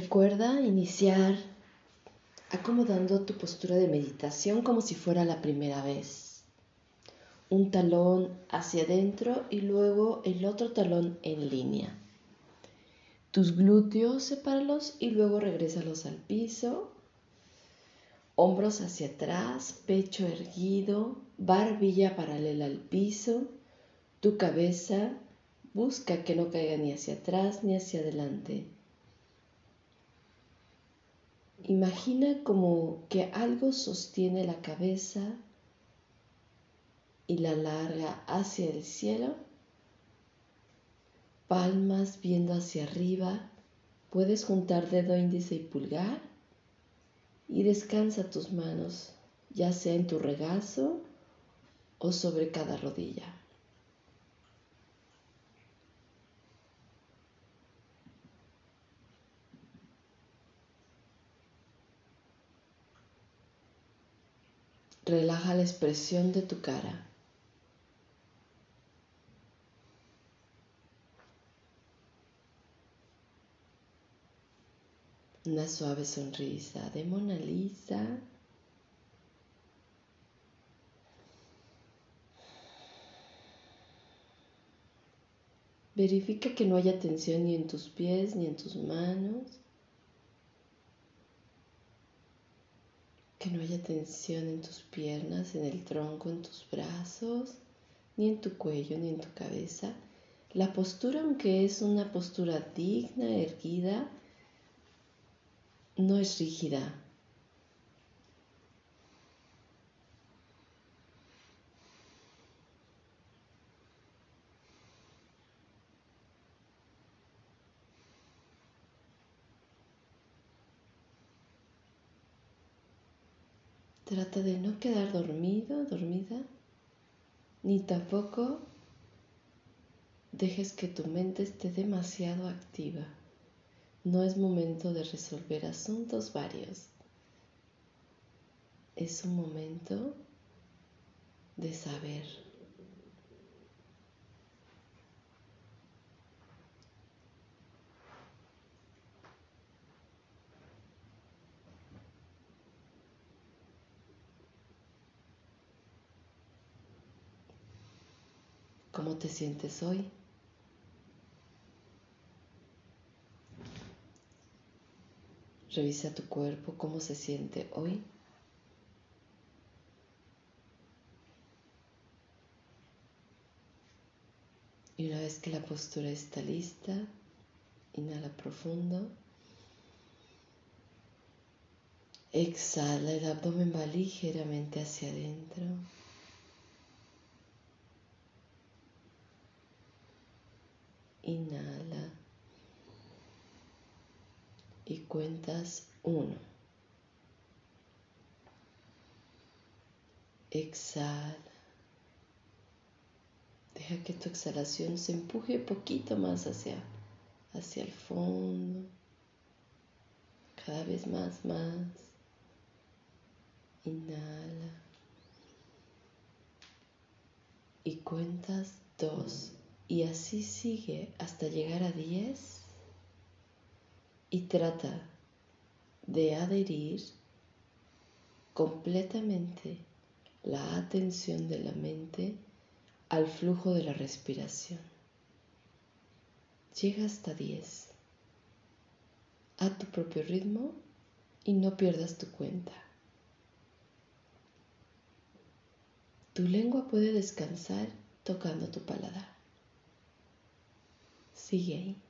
Recuerda iniciar acomodando tu postura de meditación como si fuera la primera vez. Un talón hacia adentro y luego el otro talón en línea. Tus glúteos sepáralos y luego regrésalos al piso. Hombros hacia atrás, pecho erguido, barbilla paralela al piso. Tu cabeza busca que no caiga ni hacia atrás ni hacia adelante Imagina como que algo sostiene la cabeza y la larga hacia el cielo. Palmas viendo hacia arriba. Puedes juntar dedo índice y pulgar y descansa tus manos, ya sea en tu regazo o sobre cada rodilla. Relaja la expresión de tu cara. Una suave sonrisa de Mona Lisa. Verifica que no haya tensión ni en tus pies ni en tus manos. Que no haya tensión en tus piernas, en el tronco, en tus brazos, ni en tu cuello, ni en tu cabeza. La postura, aunque es una postura digna, erguida, no es rígida, Trata de no quedar dormido, dormida, ni tampoco dejes que tu mente esté demasiado activa. No es momento de resolver asuntos varios. Es un momento de saber. ¿Cómo te sientes hoy? Revisa tu cuerpo, cómo se siente hoy. Y una vez que la postura está lista, inhala profundo. Exhala, el abdomen va ligeramente hacia adentro. Inhala. Y cuentas uno. Exhala. Deja que tu exhalación se empuje poquito más hacia, hacia el fondo. Cada vez más, más. Inhala. Y cuentas dos. Y así sigue hasta llegar a 10 y trata de adherir completamente la atención de la mente al flujo de la respiración. Llega hasta 10 a tu propio ritmo y no pierdas tu cuenta. Tu lengua puede descansar tocando tu paladar. Sigue ahí.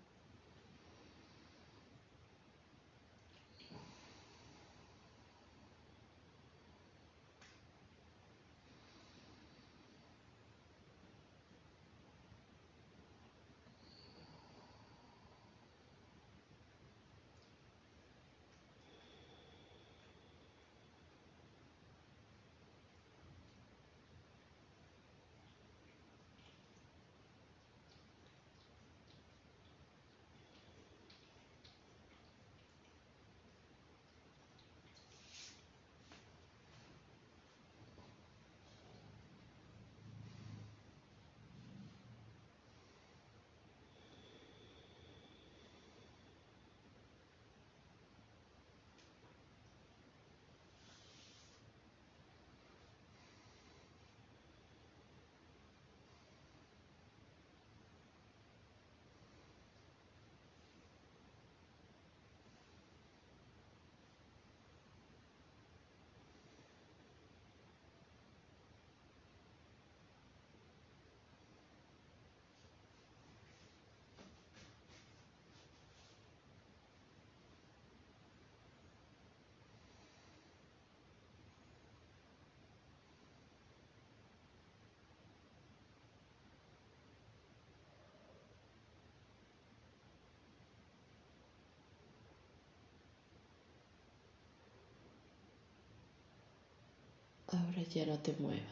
Ahora ya no te muevas.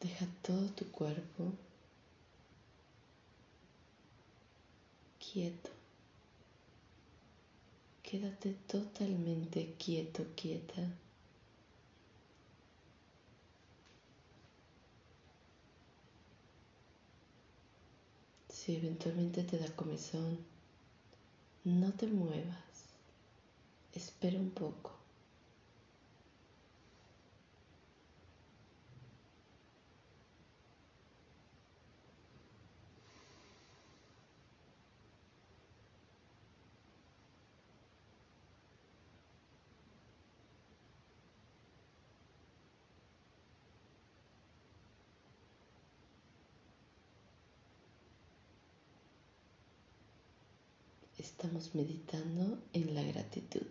Deja todo tu cuerpo quieto. Quédate totalmente quieto, quieta. Si eventualmente te da comezón, no te muevas. Espera un poco. Estamos meditando en la gratitud.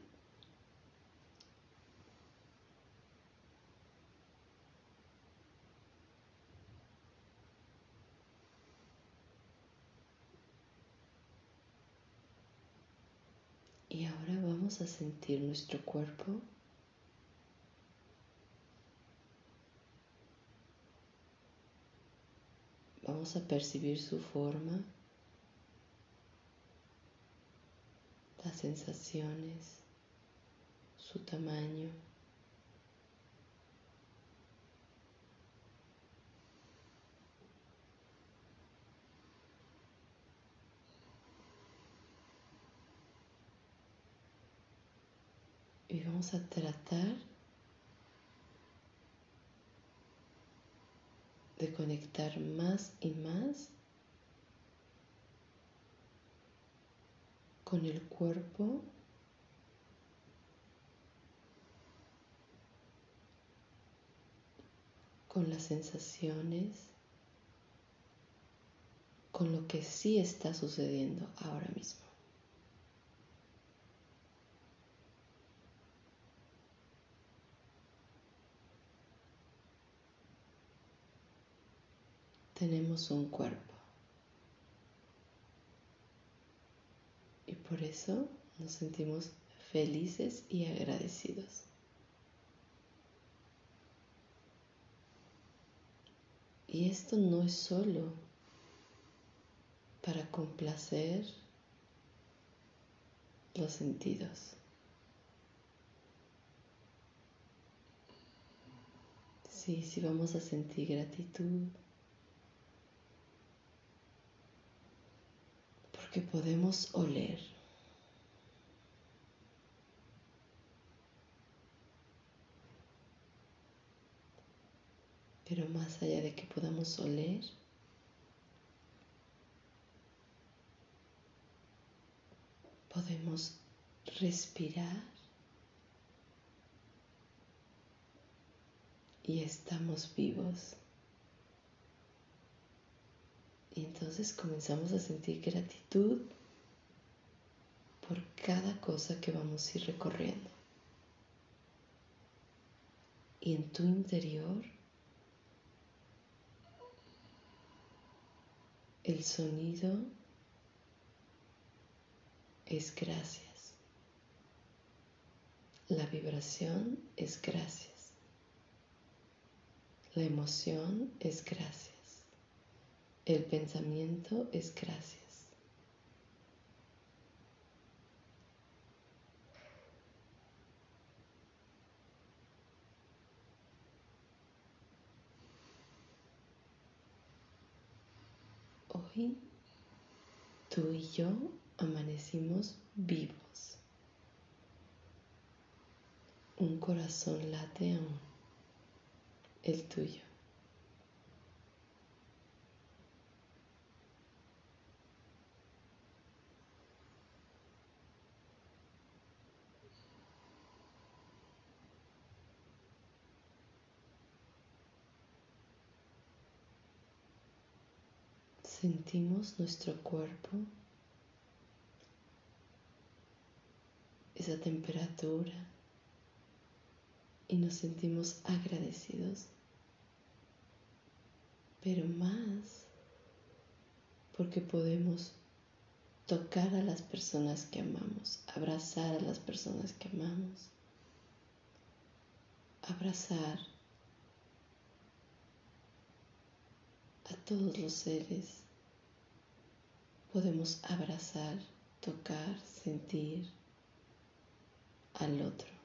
Y ahora vamos a sentir nuestro cuerpo Vamos a percibir su forma las sensaciones, su tamaño. Y vamos a tratar de conectar más y más con el cuerpo con las sensaciones, con lo que sí está sucediendo ahora mismo. Tenemos un cuerpo. Por eso nos sentimos felices y agradecidos. Y esto no es solo para complacer los sentidos. Sí, sí vamos a sentir gratitud porque podemos oler. Pero más allá de que podamos oler, podemos respirar y estamos vivos. Y entonces comenzamos a sentir gratitud por cada cosa que vamos a ir recorriendo. Y en tu interior El sonido es gracias. La vibración es gracias. La emoción es gracias. El pensamiento es gracias. Hoy tú y yo amanecimos vivos. Un corazón late aún, el tuyo. Sentimos nuestro cuerpo, esa temperatura y nos sentimos agradecidos, pero más porque podemos tocar a las personas que amamos, abrazar a las personas que amamos, abrazar a todos los seres. Podemos abrazar, tocar, sentir al otro.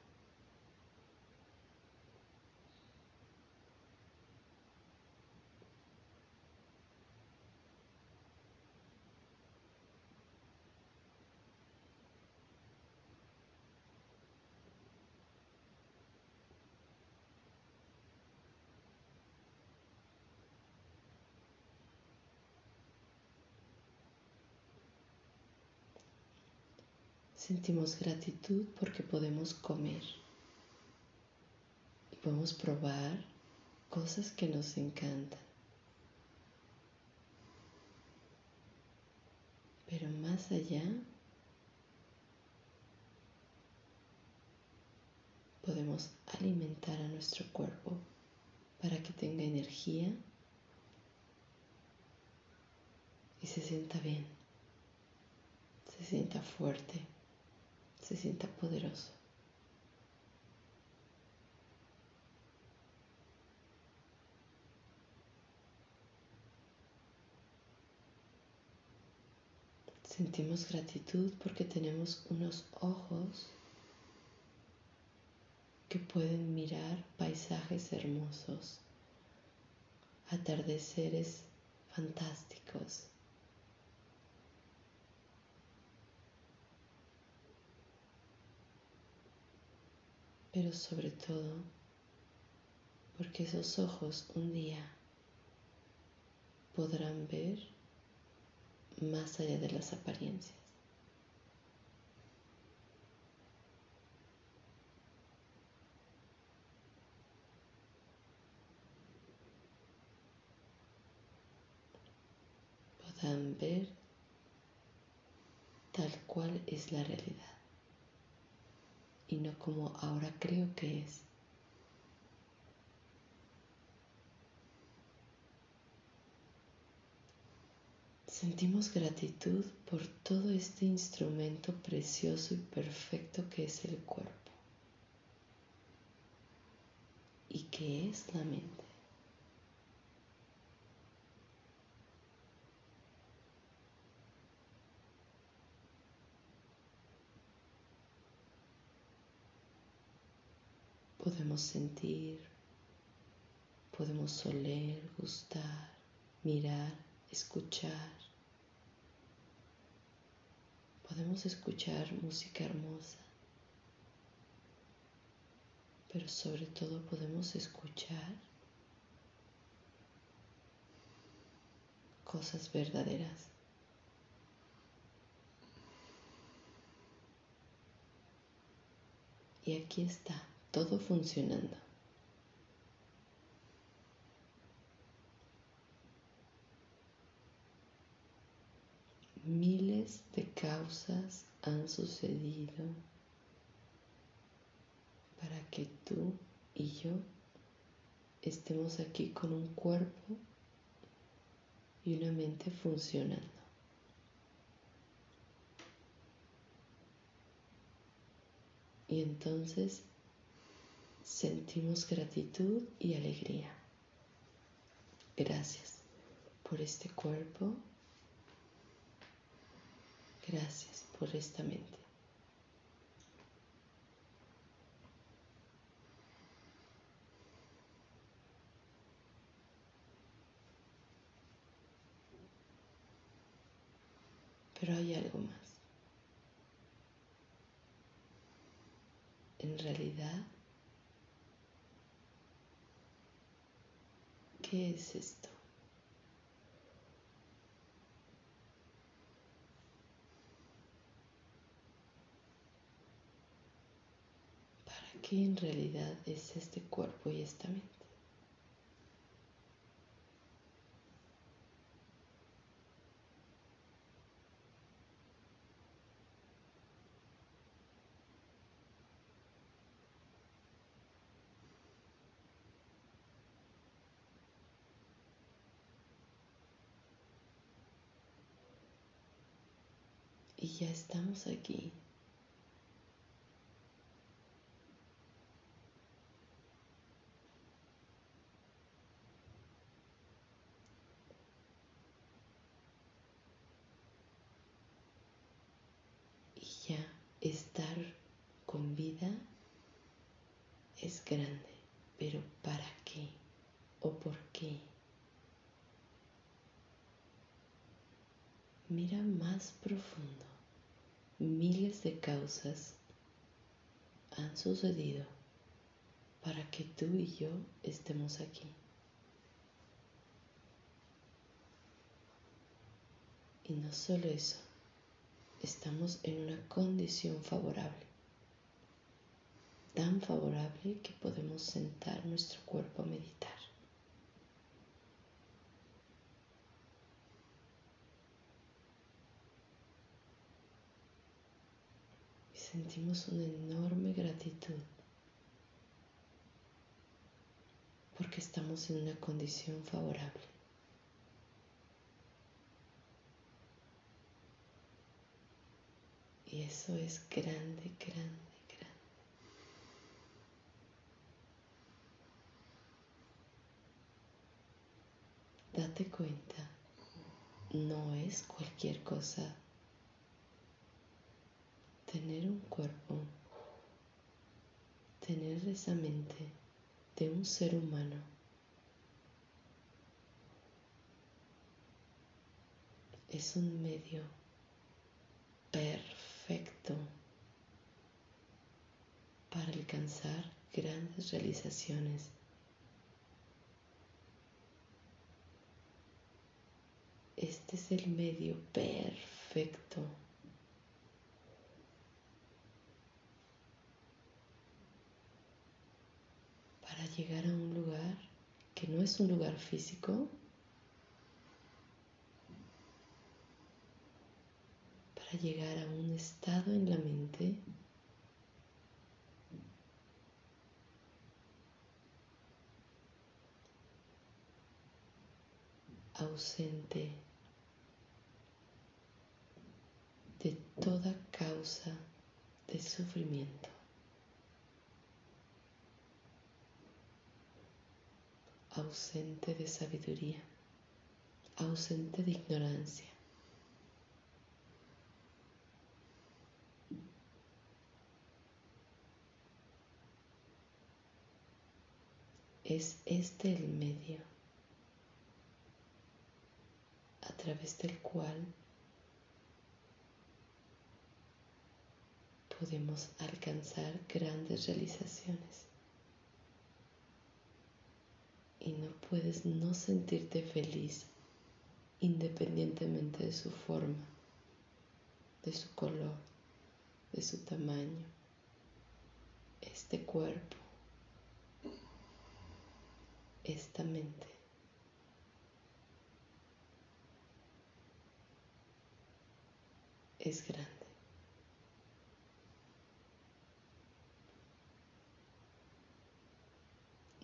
Sentimos gratitud porque podemos comer y podemos probar cosas que nos encantan. Pero más allá, podemos alimentar a nuestro cuerpo para que tenga energía y se sienta bien, se sienta fuerte se sienta poderoso. Sentimos gratitud porque tenemos unos ojos que pueden mirar paisajes hermosos, atardeceres fantásticos, pero sobre todo porque esos ojos un día podrán ver más allá de las apariencias. Podrán ver tal cual es la realidad y no como ahora creo que es. Sentimos gratitud por todo este instrumento precioso y perfecto que es el cuerpo y que es la mente. Podemos sentir, podemos oler, gustar, mirar, escuchar. Podemos escuchar música hermosa, pero sobre todo podemos escuchar cosas verdaderas. Y aquí está todo funcionando. Miles de causas han sucedido para que tú y yo estemos aquí con un cuerpo y una mente funcionando. Y entonces sentimos gratitud y alegría. Gracias por este cuerpo. Gracias por esta mente. Pero hay algo más. En realidad, ¿Qué es esto? ¿Para qué en realidad es este cuerpo y esta mente? y ya estamos aquí. Y ya estar con vida es grande, pero ¿para qué o por qué? Mira más profundo. Miles de causas han sucedido para que tú y yo estemos aquí. Y no solo eso, estamos en una condición favorable, tan favorable que podemos sentar nuestro cuerpo a meditar. Y sentimos una enorme gratitud porque estamos en una condición favorable. Y eso es grande, grande, grande. Date cuenta, no es cualquier cosa tener un cuerpo, tener esa mente de un ser humano. Es un medio perfecto para alcanzar grandes realizaciones. Este es el medio perfecto para llegar a un lugar que no es un lugar físico, llegar a un estado en la mente ausente de toda causa de sufrimiento. Ausente de sabiduría, ausente de ignorancia. Es este el medio a través del cual podemos alcanzar grandes realizaciones. Y no puedes no sentirte feliz independientemente de su forma, de su color, de su tamaño. Este cuerpo esta mente. Es grande.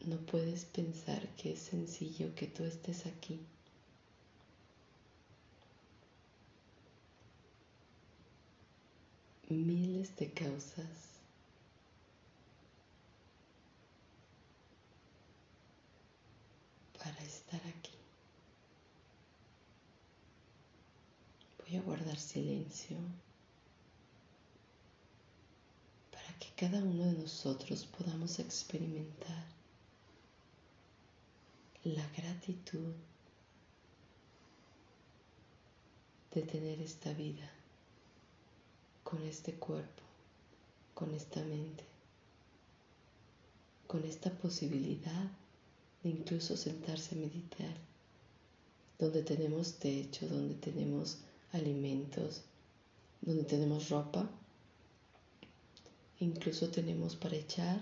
No puedes pensar que es sencillo que tú estés aquí. Miles de causas para estar aquí. Voy a guardar silencio para que cada uno de nosotros podamos experimentar la gratitud de tener esta vida con este cuerpo, con esta mente, con esta posibilidad de incluso sentarse a meditar, donde tenemos techo, donde tenemos alimentos, donde tenemos ropa, incluso tenemos para echar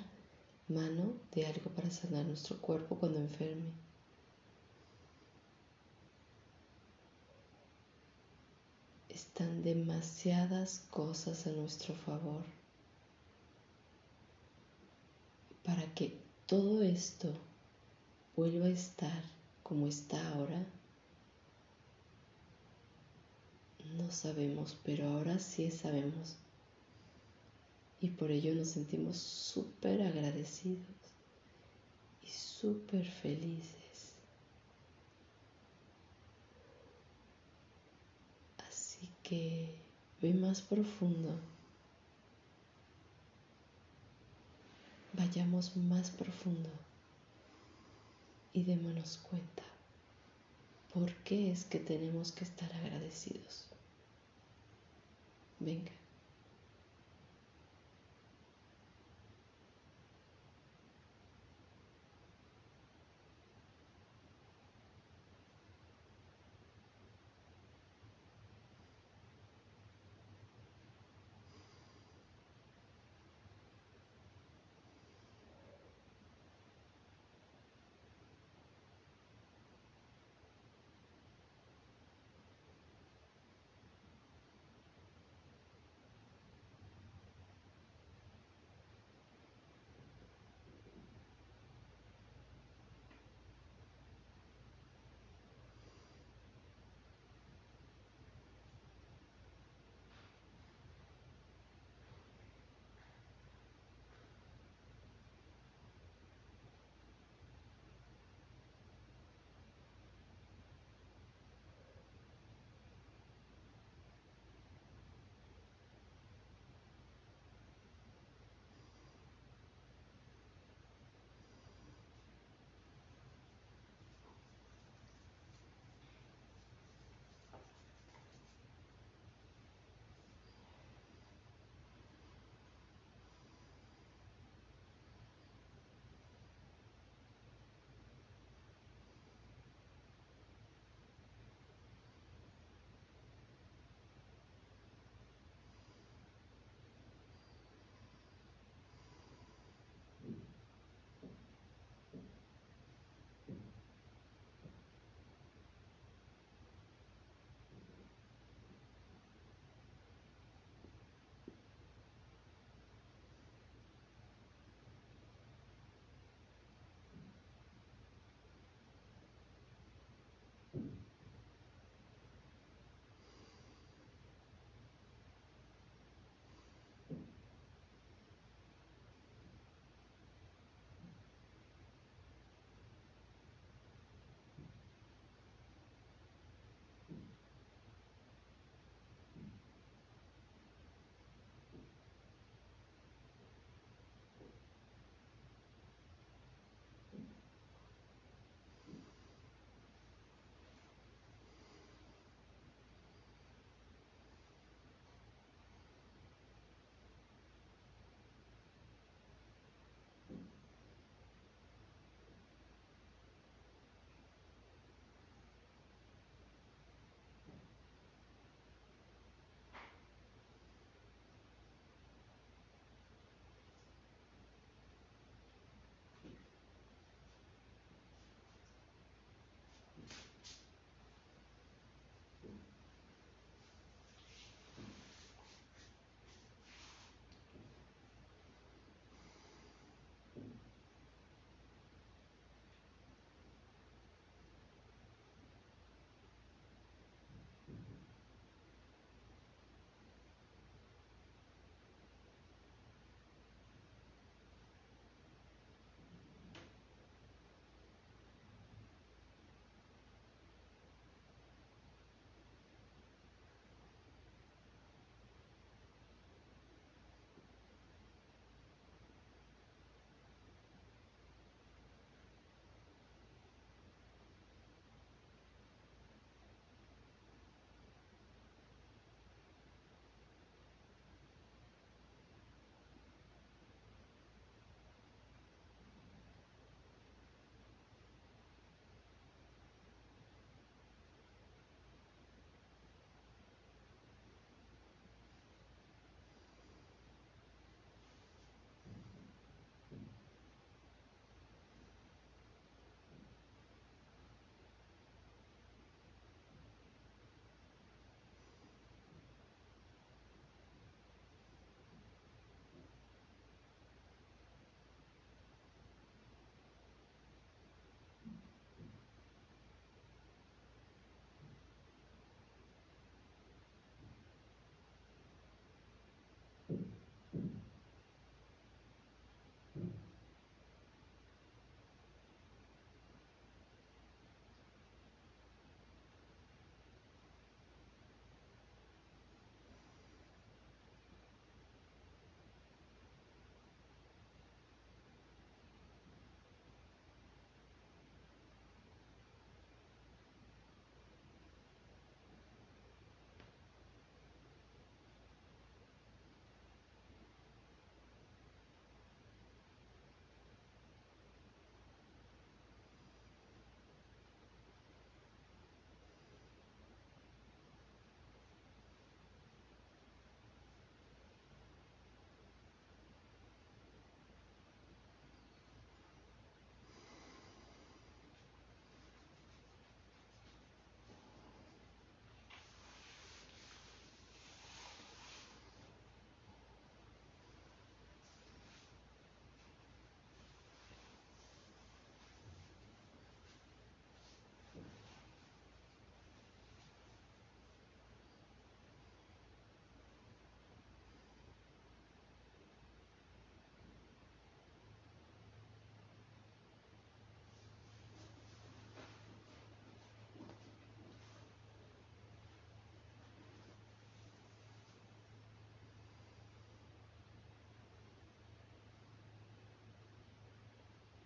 mano de algo para sanar nuestro cuerpo cuando enferme. Están demasiadas cosas a nuestro favor para que todo esto vuelva a estar como está ahora? No sabemos, pero ahora sí sabemos. Y por ello nos sentimos súper agradecidos y súper felices. que ve más profundo. Vayamos más profundo y démonos cuenta por qué es que tenemos que estar agradecidos. Venga.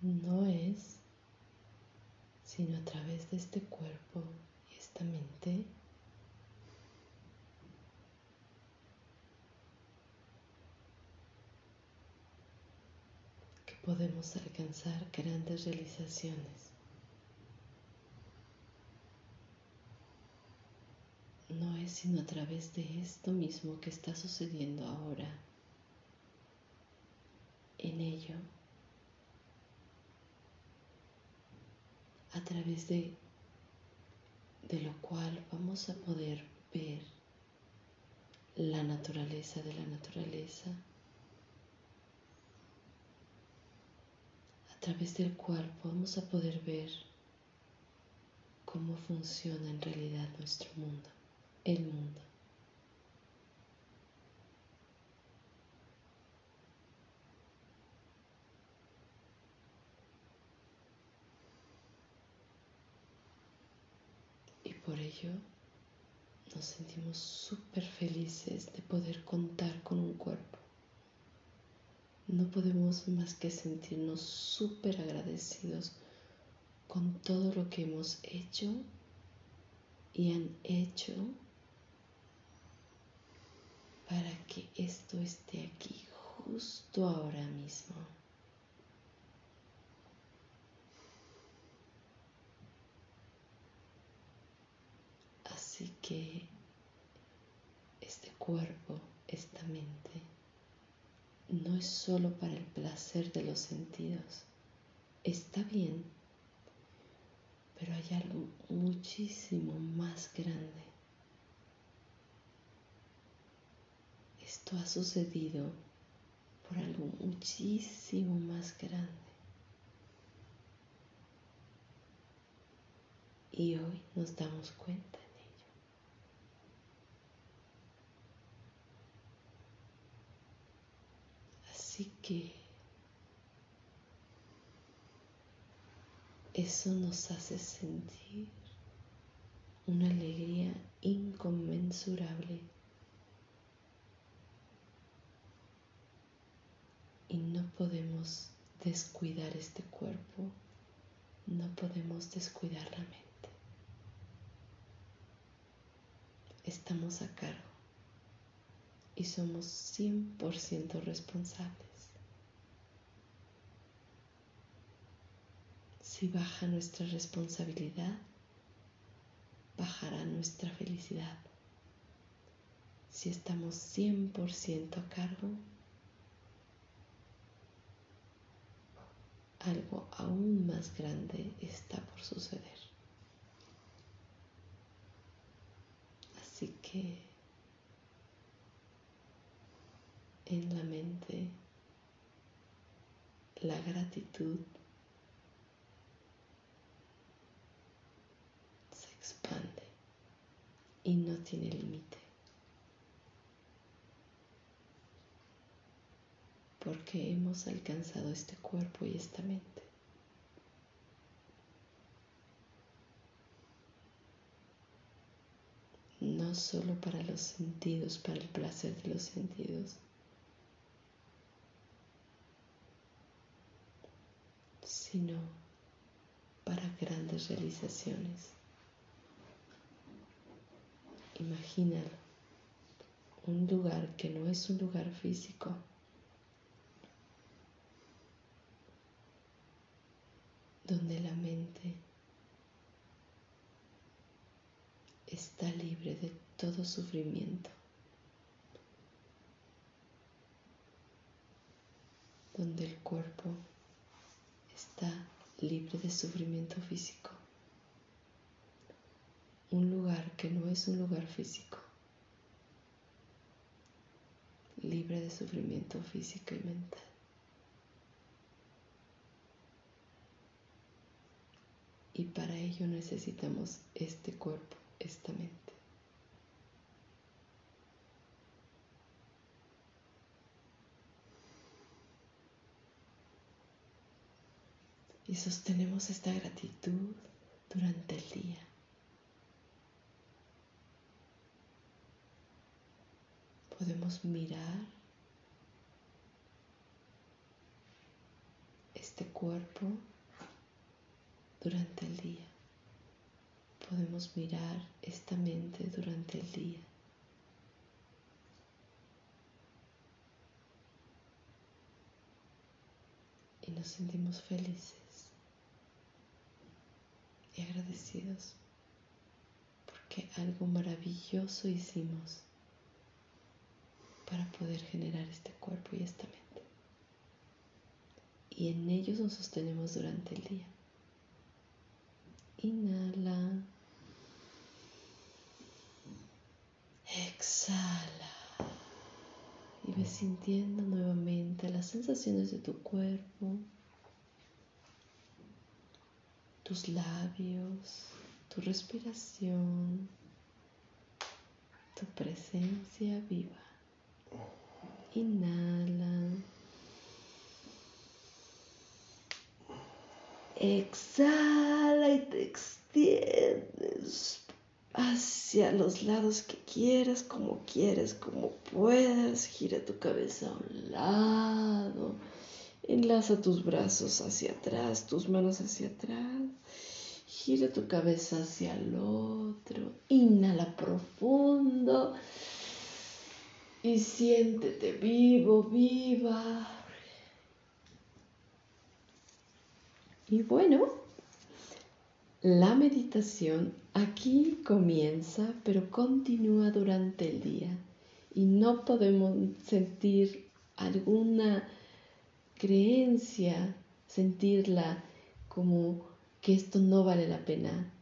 No es sino a través de este cuerpo y esta mente que podemos alcanzar grandes realizaciones. No es sino a través de esto mismo que está sucediendo ahora. En ello a través de, de lo cual vamos a poder ver la naturaleza de la naturaleza, a través del cual vamos a poder ver cómo funciona en realidad nuestro mundo, el mundo. Por ello nos sentimos súper felices de poder contar con un cuerpo. No podemos más que sentirnos súper agradecidos con todo lo que hemos hecho y han hecho para que esto esté aquí justo ahora mismo. Así que este cuerpo, esta mente, no es solo para el placer de los sentidos. Está bien, pero hay algo muchísimo más grande. Esto ha sucedido por algo muchísimo más grande. Y hoy nos damos cuenta. Así que eso nos hace sentir una alegría inconmensurable y no podemos descuidar este cuerpo, no podemos descuidar la mente. Estamos a cargo y somos 100% responsables. Si baja nuestra responsabilidad, bajará nuestra felicidad. Si estamos 100% a cargo, algo aún más grande está por suceder. Así que en la mente la gratitud y no tiene límite. Porque hemos alcanzado este cuerpo y esta mente. No solo para los sentidos, para el placer de los sentidos, sino para grandes realizaciones. Imagina un lugar que no es un lugar físico. donde la mente está libre de todo sufrimiento, donde el cuerpo está libre de sufrimiento físico un lugar que no es un lugar físico, libre de sufrimiento físico y mental. Y para ello necesitamos este cuerpo, esta mente. Y sostenemos esta gratitud durante el día. Podemos mirar este cuerpo durante el día. Podemos mirar esta mente durante el día. Y nos sentimos felices y agradecidos porque algo maravilloso hicimos para poder generar este cuerpo y esta mente y en ellos nos sostenemos durante el día. Inhala. Exhala. Y ves sintiendo nuevamente las sensaciones de tu cuerpo, tus labios, tu respiración, tu presencia viva. Inhala. Exhala y te extiendes hacia los lados que quieras, como quieras, como puedas. Gira tu cabeza a un lado. Enlaza tus brazos hacia atrás, tus manos hacia atrás. Gira tu cabeza hacia el otro. Inhala profundo. Y siéntete vivo, viva. Y bueno, la meditación aquí comienza, pero continúa durante el día. Y no podemos sentir alguna creencia, sentirla como que esto no vale la pena.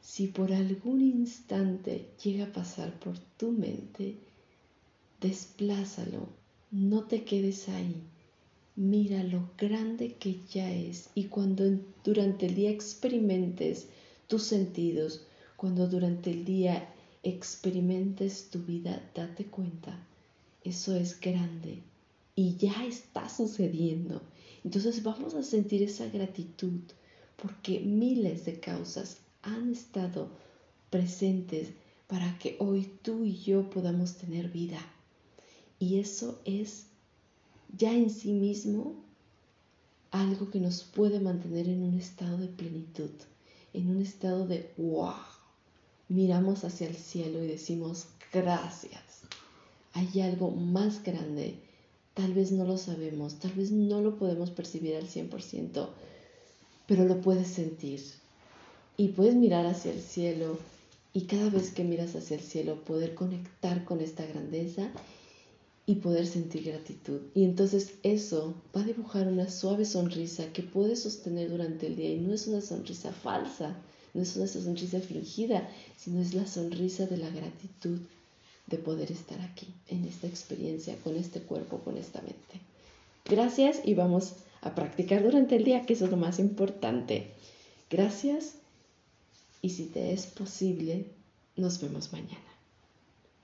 Si por algún instante llega a pasar por tu mente, desplázalo, no te quedes ahí mira lo grande que ya es y cuando durante el día experimentes tus sentidos, cuando durante el día experimentes tu vida, date cuenta, eso es grande y ya está sucediendo. Entonces vamos a sentir esa gratitud porque miles de causas han estado presentes para que hoy tú y yo podamos tener vida. Y eso es ya en sí mismo algo que nos puede mantener en un estado de plenitud, en un estado de wow. Miramos hacia el cielo y decimos gracias. Hay algo más grande. Tal vez no lo sabemos, tal vez no lo podemos percibir al 100%, pero lo puedes sentir. Y puedes mirar hacia el cielo y cada vez que miras hacia el cielo poder conectar con esta grandeza y poder sentir gratitud. Y entonces eso va a dibujar una suave sonrisa que puedes sostener durante el día y no es una sonrisa falsa, no es una sonrisa fingida, sino es la sonrisa de la gratitud de poder estar aquí, en esta experiencia, con este cuerpo, con esta mente. Gracias y vamos a practicar durante el día, que eso es lo más importante. Gracias y si te es posible, nos vemos mañana.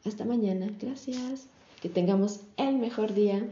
Hasta mañana, gracias. Que tengamos el mejor día.